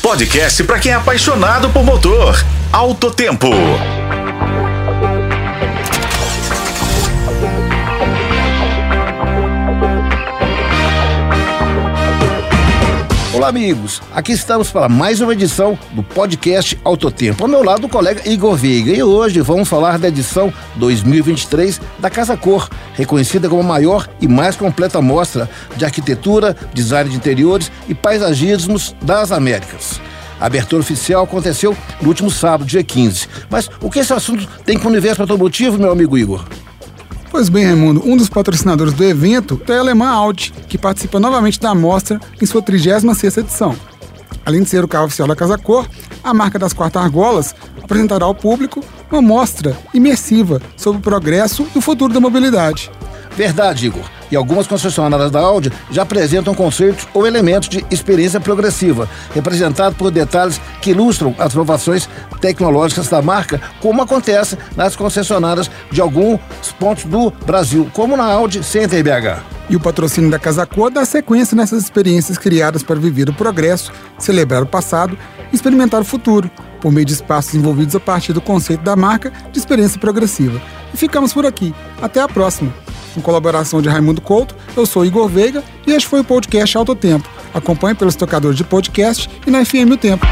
podcast para quem é apaixonado por motor. Alto Tempo. Olá, amigos. Aqui estamos para mais uma edição do podcast Autotempo. Ao meu lado, o colega Igor Veiga. E hoje vamos falar da edição 2023 da Casa Cor, reconhecida como a maior e mais completa mostra de arquitetura, design de interiores e paisagismos das Américas. A abertura oficial aconteceu no último sábado, dia 15. Mas o que esse assunto tem com o universo automotivo, meu amigo Igor? Pois bem, Raimundo, um dos patrocinadores do evento é a alemã Audi, que participa novamente da mostra em sua 36ª edição. Além de ser o carro oficial da Casa Cor, a marca das quatro argolas apresentará ao público uma mostra imersiva sobre o progresso e o futuro da mobilidade. Verdade, Igor. E algumas concessionárias da Audi já apresentam conceitos ou elementos de experiência progressiva, representado por detalhes que ilustram as inovações tecnológicas da marca, como acontece nas concessionárias de alguns pontos do Brasil, como na Audi Center BH. E o patrocínio da Casa Cor dá sequência nessas experiências criadas para viver o progresso, celebrar o passado e experimentar o futuro, por meio de espaços envolvidos a partir do conceito da marca de experiência progressiva. E ficamos por aqui. Até a próxima! Com colaboração de Raimundo Couto. Eu sou Igor Veiga e este foi o podcast Alto Tempo. Acompanhe pelos tocadores de podcast e na FM O Tempo.